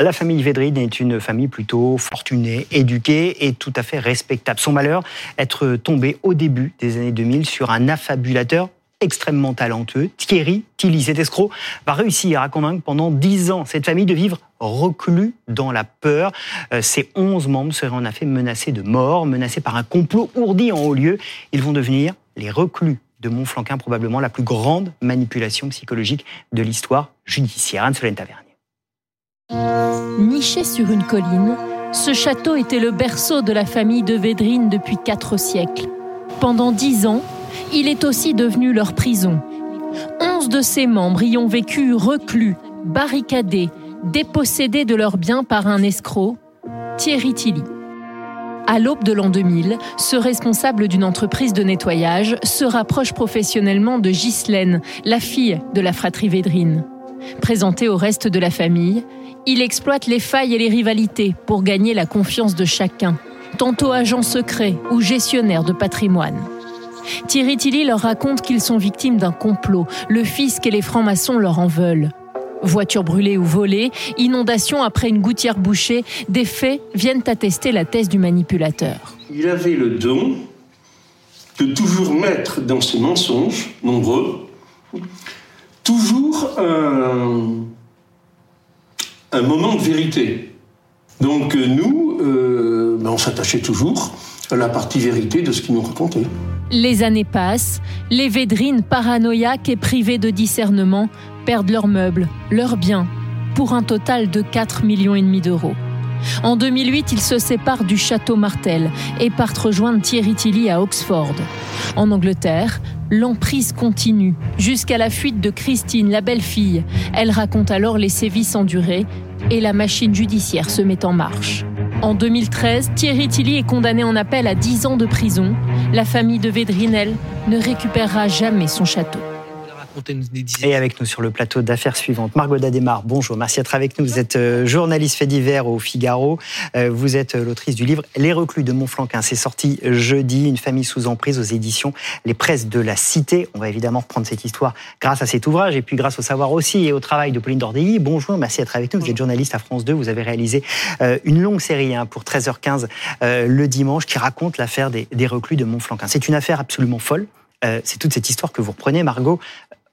La famille Védrine est une famille plutôt fortunée, éduquée et tout à fait respectable. Son malheur, être tombé au début des années 2000 sur un affabulateur extrêmement talentueux, Thierry Tilly. Cet escroc va réussir à convaincre pendant dix ans cette famille de vivre reclus dans la peur. Euh, ses onze membres seraient en effet menacés de mort, menacés par un complot ourdi en haut lieu. Ils vont devenir les reclus de Montflanquin, probablement la plus grande manipulation psychologique de l'histoire judiciaire. Anne-Solène Tavernier. Niché sur une colline, ce château était le berceau de la famille de Védrine depuis quatre siècles. Pendant dix ans, il est aussi devenu leur prison. Onze de ses membres y ont vécu reclus, barricadés, dépossédés de leurs biens par un escroc, Thierry Tilly. À l'aube de l'an 2000, ce responsable d'une entreprise de nettoyage se rapproche professionnellement de Ghislaine, la fille de la fratrie Védrine. Présenté au reste de la famille, il exploite les failles et les rivalités pour gagner la confiance de chacun, tantôt agent secret ou gestionnaire de patrimoine. Thierry Tilly leur raconte qu'ils sont victimes d'un complot. Le fisc et les francs-maçons leur en veulent. Voitures brûlées ou volées, inondations après une gouttière bouchée, des faits viennent attester la thèse du manipulateur. Il avait le don de toujours mettre dans ses mensonges, nombreux, toujours un, un moment de vérité. Donc euh, nous, euh, ben, on s'attachait toujours à la partie vérité de ce qu'il nous racontait. Les années passent, les Védrines paranoïaques et privées de discernement perdent leurs meubles, leurs biens, pour un total de 4 millions et demi d'euros. En 2008, ils se séparent du château Martel et partent rejoindre Thierry Tilly à Oxford. En Angleterre, l'emprise continue jusqu'à la fuite de Christine, la belle-fille. Elle raconte alors les sévices endurés et la machine judiciaire se met en marche. En 2013, Thierry Tilly est condamné en appel à 10 ans de prison. La famille de Védrinel ne récupérera jamais son château. Et avec nous sur le plateau d'affaires suivantes, Margot Dademar, bonjour, merci d'être avec nous. Vous êtes euh, journaliste fait divers au Figaro. Euh, vous êtes euh, l'autrice du livre Les reclus de Montflanquin. C'est sorti jeudi, une famille sous emprise aux éditions Les Presses de la Cité. On va évidemment reprendre cette histoire grâce à cet ouvrage et puis grâce au savoir aussi et au travail de Pauline Dordelli. Bonjour, merci d'être avec nous. Vous êtes journaliste à France 2. Vous avez réalisé une longue série hein, pour 13h15 le dimanche qui raconte l'affaire des, des reclus de Montflanquin. C'est une affaire absolument folle. c'est toute cette histoire que vous reprenez, Margot,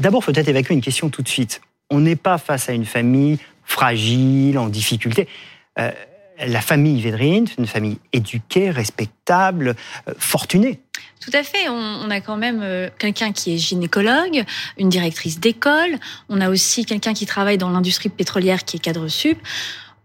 D'abord, peut-être évacuer une question tout de suite. On n'est pas face à une famille fragile, en difficulté. Euh, la famille Védrine, c'est une famille éduquée, respectable, euh, fortunée. Tout à fait. On, a quand même euh, quelqu'un qui est gynécologue, une directrice d'école. On a aussi quelqu'un qui travaille dans l'industrie pétrolière qui est cadre sup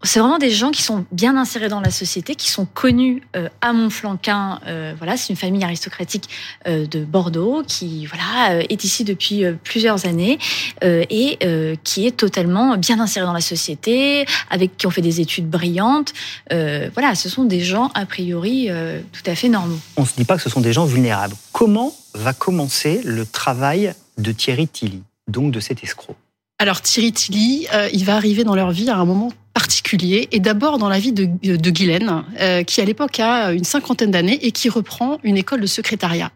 c'est vraiment des gens qui sont bien insérés dans la société, qui sont connus euh, à Montflanquin. Euh, voilà, c'est une famille aristocratique euh, de Bordeaux qui voilà est ici depuis plusieurs années et qui est totalement bien insérée dans la société, avec qui ont fait des études brillantes. voilà, ce sont des gens a priori tout à fait normaux. On ne se dit pas que ce sont des gens vulnérables. Comment va commencer le travail de Thierry Tilly, donc de cet escroc? Alors Thierry Tilly, il va arriver dans leur vie à un moment particulier et d'abord dans la vie de, de Guylaine, euh, qui à l'époque a une cinquantaine d'années et qui reprend une école de secrétariat.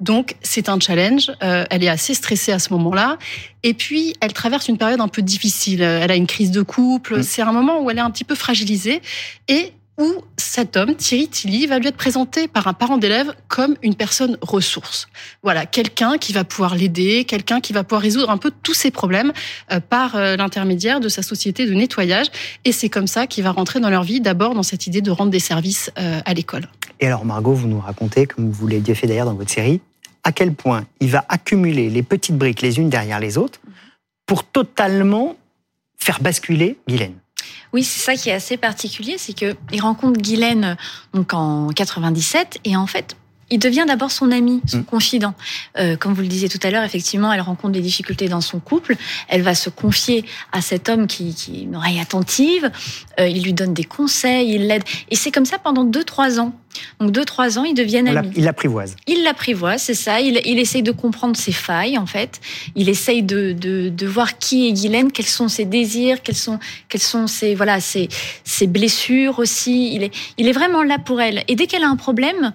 Donc c'est un challenge, euh, elle est assez stressée à ce moment-là et puis elle traverse une période un peu difficile, elle a une crise de couple, mmh. c'est un moment où elle est un petit peu fragilisée et où cet homme, Thierry Tilly, va lui être présenté par un parent d'élève comme une personne ressource. Voilà, quelqu'un qui va pouvoir l'aider, quelqu'un qui va pouvoir résoudre un peu tous ses problèmes euh, par euh, l'intermédiaire de sa société de nettoyage. Et c'est comme ça qu'il va rentrer dans leur vie, d'abord dans cette idée de rendre des services euh, à l'école. Et alors Margot, vous nous racontez, comme vous l'avez fait d'ailleurs dans votre série, à quel point il va accumuler les petites briques les unes derrière les autres pour totalement faire basculer Guylaine. Oui, c'est ça qui est assez particulier, c'est que il rencontre Guylaine donc en 97 et en fait il devient d'abord son ami, son mm. confident. Euh, comme vous le disiez tout à l'heure, effectivement, elle rencontre des difficultés dans son couple. Elle va se confier à cet homme qui, qui est une oreille attentive. Euh, il lui donne des conseils, il l'aide. Et c'est comme ça pendant deux, trois ans. Donc deux, trois ans, ils deviennent amis. Il l'apprivoise. Il l'apprivoise, c'est ça. Il, il essaye de comprendre ses failles, en fait. Il essaye de, de, de voir qui est Guylaine, quels sont ses désirs, quels sont, quels sont ses, voilà, ses, ses blessures aussi. Il est, il est vraiment là pour elle. Et dès qu'elle a un problème,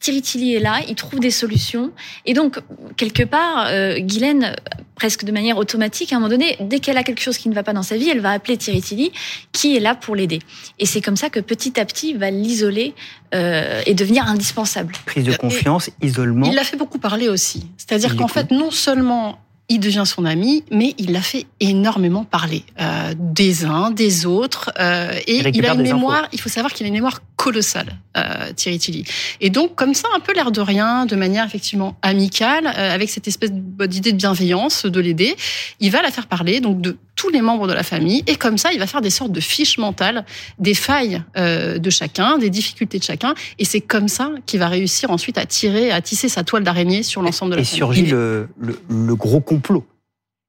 Thierry Tilly est là, il trouve des solutions. Et donc, quelque part, euh, Guylaine, presque de manière automatique, à un moment donné, dès qu'elle a quelque chose qui ne va pas dans sa vie, elle va appeler Thierry Tilly, qui est là pour l'aider. Et c'est comme ça que petit à petit, il va l'isoler euh, et devenir indispensable. Prise de confiance, isolement. Il l'a fait beaucoup parler aussi. C'est-à-dire qu'en fait, non seulement il devient son ami, mais il l'a fait énormément parler euh, des uns, des autres, euh, et il, a une mémoire. Il faut savoir qu'il a une mémoire colossale, euh, Thierry Tilly. Et donc, comme ça, un peu l'air de rien, de manière effectivement amicale, euh, avec cette espèce d'idée de bienveillance, de l'aider, il va la faire parler donc de tous les membres de la famille, et comme ça, il va faire des sortes de fiches mentales, des failles euh, de chacun, des difficultés de chacun, et c'est comme ça qu'il va réussir ensuite à tirer, à tisser sa toile d'araignée sur l'ensemble de la et famille. Et surgit le, le, le gros complot.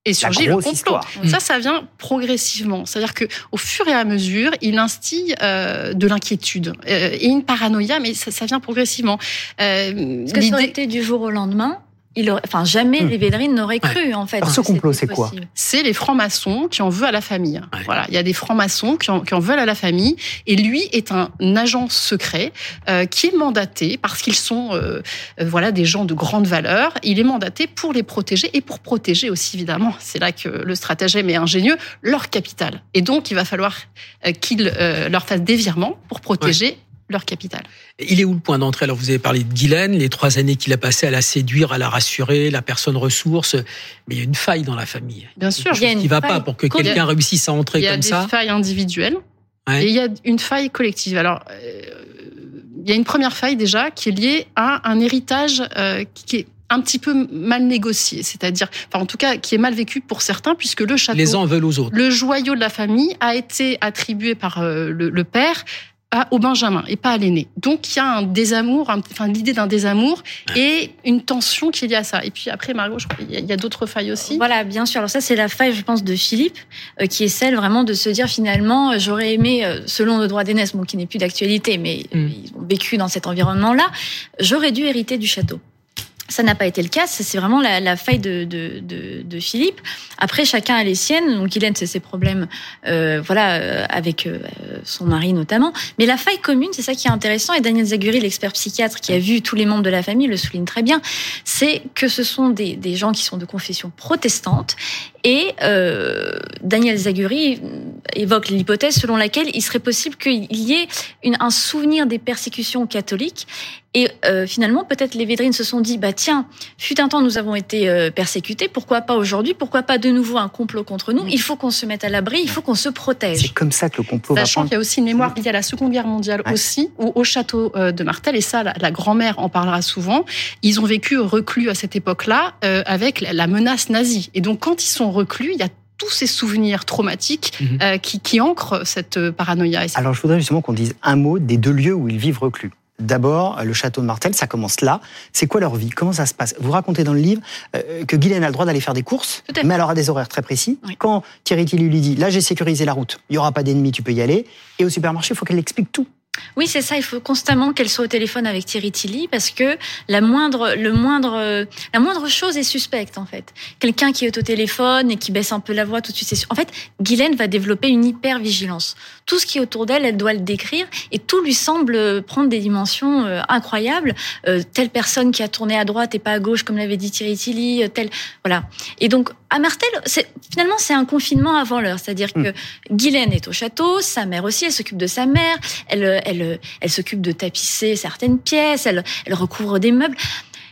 Et surgit le complot. Ça, ça vient progressivement. C'est-à-dire que au fur et à mesure, il instille euh, de l'inquiétude euh, et une paranoïa, mais ça, ça vient progressivement. Euh, Parce que ça aurait été du jour au lendemain? Il aurait, enfin, jamais hmm. les Védrines n'auraient cru, en fait. Alors, ce complot, c'est quoi C'est les francs-maçons qui en veulent à la famille. Voilà, il y a des francs-maçons qui, qui, en veulent à la famille, et lui est un agent secret euh, qui est mandaté parce qu'ils sont, euh, euh, voilà, des gens de grande valeur. Il est mandaté pour les protéger et pour protéger aussi, évidemment. C'est là que le stratagème est ingénieux, leur capital. Et donc, il va falloir euh, qu'il euh, leur fasse des virements pour protéger leur capital. Il est où le point d'entrée? Alors vous avez parlé de Guylaine, les trois années qu'il a passées à la séduire, à la rassurer, la personne ressource, mais il y a une faille dans la famille. Bien sûr, il y a une qui va pas pour que quelqu'un réussisse à entrer comme ça. Il y a des failles individuelles et il y a une faille collective. Alors euh, il y a une première faille déjà qui est liée à un héritage euh, qui est un petit peu mal négocié, c'est-à-dire, enfin en tout cas, qui est mal vécu pour certains, puisque le château, les uns veulent aux autres. Le joyau de la famille a été attribué par euh, le, le, père au Benjamin et pas à l'aîné. Donc il y a un désamour, enfin l'idée d'un désamour et une tension qui est liée à ça. Et puis après Margot, je crois il y a, d'autres failles aussi. Voilà, bien sûr. Alors ça c'est la faille, je pense, de Philippe, euh, qui est celle vraiment de se dire finalement, euh, j'aurais aimé, euh, selon le droit d'aînesse, bon qui n'est plus d'actualité, mais mm. ils ont vécu dans cet environnement-là, j'aurais dû hériter du château. Ça n'a pas été le cas. C'est vraiment la, faille de, de, Philippe. Après, chacun a les siennes. Donc, Hélène, c'est ses problèmes, euh, voilà, euh, avec euh, son mari notamment. Mais la faille commune, c'est ça qui est intéressant. Et Daniel Zaguri, l'expert psychiatre qui a vu tous les membres de la famille, le souligne très bien. C'est que ce sont des, des gens qui sont de confession protestante. Et Daniel Zaguri évoque l'hypothèse selon laquelle il serait possible qu'il y ait un souvenir des persécutions catholiques et finalement, peut-être les Védrines se sont dit, bah tiens, fut un temps nous avons été euh, persécutés, pourquoi pas aujourd'hui? Pourquoi pas de nouveau un complot contre nous? Il faut qu'on se mette à l'abri, il faut qu'on se protège. C'est comme ça que le complot Sachant va qu'il y a aussi une mémoire liée à la Seconde Guerre mondiale aussi, où au château euh, de Martel, et ça, la, grand-mère en parlera souvent, ils ont vécu reclus à cette époque-là euh, avec la menace nazie. Et donc, quand ils sont reclus, il y a tous ces souvenirs traumatiques mhm. euh, qui, qui ancrent cette paranoïa. Alors, je voudrais justement qu'on dise un mot des deux lieux où ils vivent reclus. D'abord, le château de Martel, ça commence là. C'est quoi leur vie? Comment ça se passe? Vous racontez dans le livre euh, que Guylaine a le droit d'aller faire des courses, mais alors à des horaires très précis. Oui. Quand Thierry Tilly lui dit, là j'ai sécurisé la route, il y aura pas d'ennemis, tu peux y aller. Et au supermarché, il faut qu'elle explique tout. Oui, c'est ça. Il faut constamment qu'elle soit au téléphone avec Thierry Tilly parce que la moindre, le moindre, la moindre chose est suspecte en fait. Quelqu'un qui est au téléphone et qui baisse un peu la voix tout de suite. C'est En fait, Guylaine va développer une hyper vigilance. Tout ce qui est autour d'elle, elle doit le décrire et tout lui semble prendre des dimensions euh, incroyables. Euh, telle personne qui a tourné à droite et pas à gauche, comme l'avait dit Thierry Tilly. Euh, telle, voilà. Et donc à Martel, finalement c'est un confinement avant l'heure. C'est-à-dire que mmh. Guylaine est au château, sa mère aussi, elle s'occupe de sa mère. Elle elle, elle s'occupe de tapisser certaines pièces, elle, elle recouvre des meubles.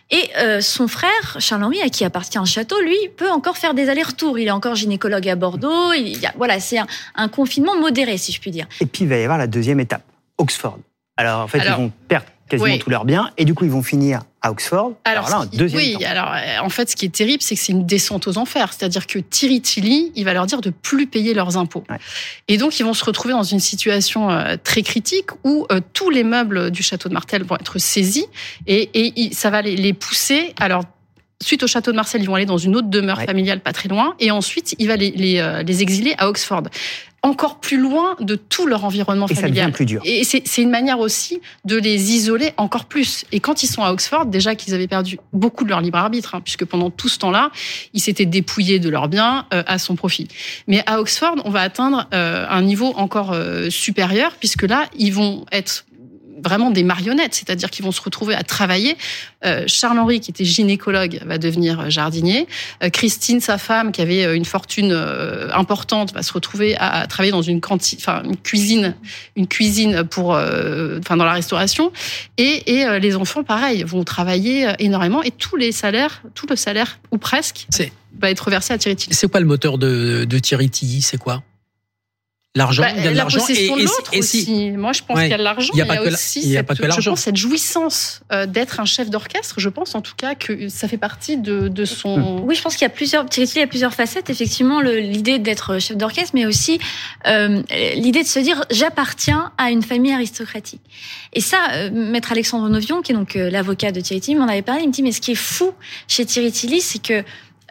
Et euh, son frère, Charles-Henri, à qui appartient un château, lui, peut encore faire des allers-retours. Il est encore gynécologue à Bordeaux. Il y a, voilà, c'est un, un, confinement modéré, si je puis dire. Et puis, il va y avoir la deuxième étape, Oxford. Alors, en fait, Alors, ils vont perdre quasiment oui. tous leurs biens, et du coup, ils vont finir à Oxford. Alors, alors là, un deuxième oui, temps. alors euh, en fait, ce qui est terrible, c'est que c'est une descente aux enfers. C'est-à-dire que Thierry Tilly, il va leur dire de plus payer leurs impôts. Ouais. Et donc, ils vont se retrouver dans une situation euh, très critique où euh, tous les meubles du château de Martel vont être saisis et, et ça va les, les pousser. Alors, Suite au château de Marseille, ils vont aller dans une autre demeure ouais. familiale pas très loin, et ensuite il va les, les, les exiler à Oxford encore plus loin de tout leur environnement et familial. Ça devient plus dur. Et c'est une manière aussi de les isoler encore plus. Et quand ils sont à Oxford, déjà qu'ils avaient perdu beaucoup de leur libre arbitre, hein, puisque pendant tout ce temps-là, ils s'étaient dépouillés de leurs biens euh, à son profit. Mais à Oxford, on va atteindre euh, un niveau encore euh, supérieur, puisque là, ils vont être vraiment des marionnettes, c'est-à-dire qu'ils vont se retrouver à travailler. Euh, Charles-Henri, qui était gynécologue, va devenir jardinier. Euh, Christine, sa femme, qui avait une fortune importante, va se retrouver à, travailler dans une, enfin, une cuisine, une cuisine pour, enfin, dans la restauration. Et, et les enfants, pareil, vont travailler énormément et tous les salaires, tout le salaire ou presque, va être versé à Thierry Tilly. C'est quoi le moteur de, de Thierry Tilly? C'est quoi? L'argent, bah, il y a de l'argent. Et, et, aussi. Moi, je pense qu'il y a de l'argent. Il y a, pas aussi il y a pas que. Je pense cette jouissance euh, d'être un chef d'orchestre. Je pense en tout cas que ça fait partie de, de son. Oui, je pense qu'il y a plusieurs. Il y a plusieurs facettes. Effectivement, l'idée d'être chef d'orchestre, mais aussi euh, l'idée de se dire j'appartiens à une famille aristocratique. Et ça, euh, maître Alexandre Novion, qui est donc euh, l'avocat de Thierry Tilly, m'en avait parlé. Il me dit mais ce qui est fou chez Thierry Tilly, c'est que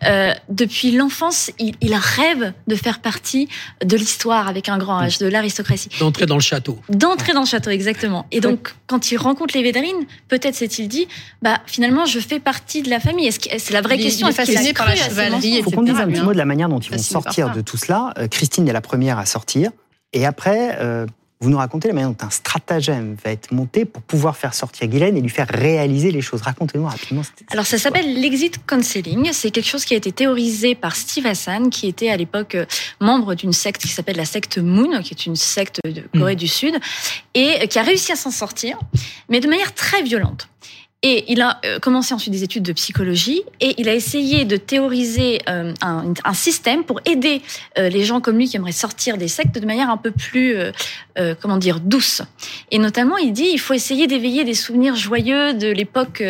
euh, depuis l'enfance, il, il, rêve de faire partie de l'histoire avec un grand H, de l'aristocratie. D'entrer dans le château. D'entrer dans le château, exactement. Et donc, quand il rencontre les Védrines, peut-être s'est-il dit, bah finalement, je fais partie de la famille. Est-ce que c'est la vraie question Est-ce qu'il a cru la chevalerie Il faut qu'on dise un petit mot de la manière dont ils vont sortir de tout cela. Euh, Christine est la première à sortir, et après. Euh, vous nous racontez la manière dont un stratagème va être monté pour pouvoir faire sortir Guylaine et lui faire réaliser les choses. Racontez-nous rapidement. Alors ça s'appelle l'exit counseling. C'est quelque chose qui a été théorisé par Steve Hassan, qui était à l'époque euh, membre d'une secte qui s'appelle la secte Moon, qui est une secte de Corée mm. du Sud, et qui a réussi à s'en sortir, mais de manière très violente. Et il a euh, commencé ensuite des études de psychologie et il a essayé de théoriser euh, un, un système pour aider euh, les gens comme lui qui aimeraient sortir des sectes de manière un peu plus, comment dire, douce. Et notamment, il dit il faut essayer d'éveiller des souvenirs joyeux de l'époque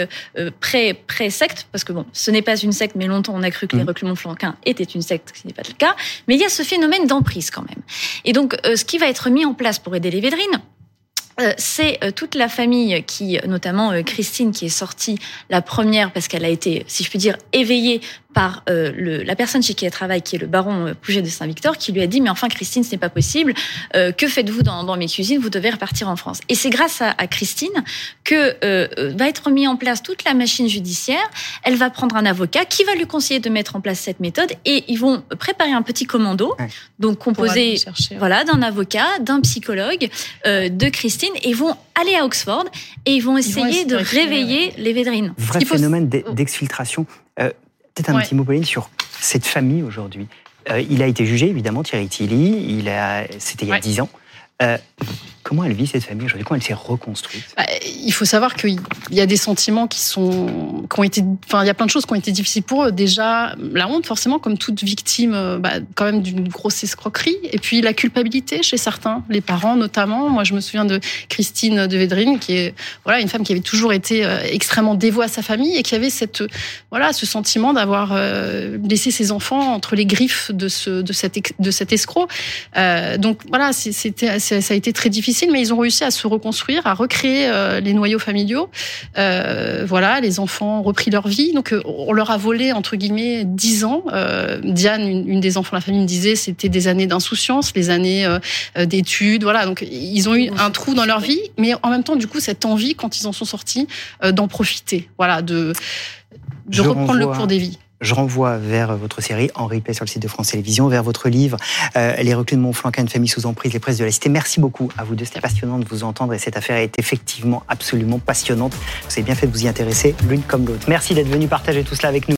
pré pré secte parce que bon, ce n'est pas une secte, mais longtemps on a cru que les mmh. reclus Montflanquin étaient une secte, ce qui n'est pas le cas. Mais il y a ce phénomène d'emprise quand même. Et donc, ce qui va être mis en place pour aider les Védrines, c'est euh, toute la famille qui, notamment euh, Christine, qui est sortie la première parce qu'elle a été, si je puis dire, éveillée par euh, le, la personne chez qui elle travaille, qui est le baron euh, Pouget de Saint-Victor, qui lui a dit mais enfin Christine, ce n'est pas possible. Euh, que faites-vous dans, dans, mes cuisines? Vous devez repartir en France. Et c'est grâce à, à, Christine que euh, va être mis en place toute la machine judiciaire. Elle va prendre un avocat qui va lui conseiller de mettre en place cette méthode et ils vont préparer un petit commando, donc composé voilà d'un avocat, d'un psychologue, de Christine, et ils vont aller à Oxford et ils vont essayer de réveiller les Védrines. Vrai phénomène d'exfiltration. Peut-être un petit mot, Pauline, sur cette famille aujourd'hui. Euh, il a été jugé, évidemment, Thierry Tilly. Il a, c'était il y a dix ans. Euh, Comment elle vit cette famille aujourd'hui Comment elle s'est reconstruite bah, Il faut savoir qu'il y a des sentiments qui sont, qui ont été, enfin, il y a plein de choses qui ont été difficiles pour eux. Déjà, la honte, forcément, comme toute victime, euh, bah, quand même d'une grosse escroquerie. Et puis la culpabilité chez certains, les parents notamment. Moi, je me souviens de Christine de Védrine, qui est, voilà, une femme qui avait toujours été euh, extrêmement dévouée à sa famille et qui avait cette, voilà, ce sentiment d'avoir euh, laissé ses enfants entre les griffes de ce, de cet, de cet escroc. donc voilà, c'était, ça a été très difficile mais ils ont réussi à se reconstruire, à recréer euh, les noyaux familiaux. Euh, voilà, les enfants ont repris leur vie. Donc, euh, on leur a volé entre guillemets dix ans. Diane, une, des enfants de la famille, me disait c'était des années d'insouciance, les années d'études. Voilà, donc ils ont eu un trou dans leur vie, mais en même temps, du coup, cette envie, quand ils en sont sortis, d'en profiter. Voilà, de de reprendre le cours des vies. Je renvoie vers votre série Henri Pay sur le site de France Télévisions, vers votre livre euh, Les reclus de Montflanquin, une famille sous emprise, les presses de la cité. Merci beaucoup à vous deux. C'était passionnant de vous entendre et cette affaire est effectivement absolument passionnante. Vous avez bien fait de vous y intéresser l'une comme l'autre. Merci d'être venu partager tout cela avec nous.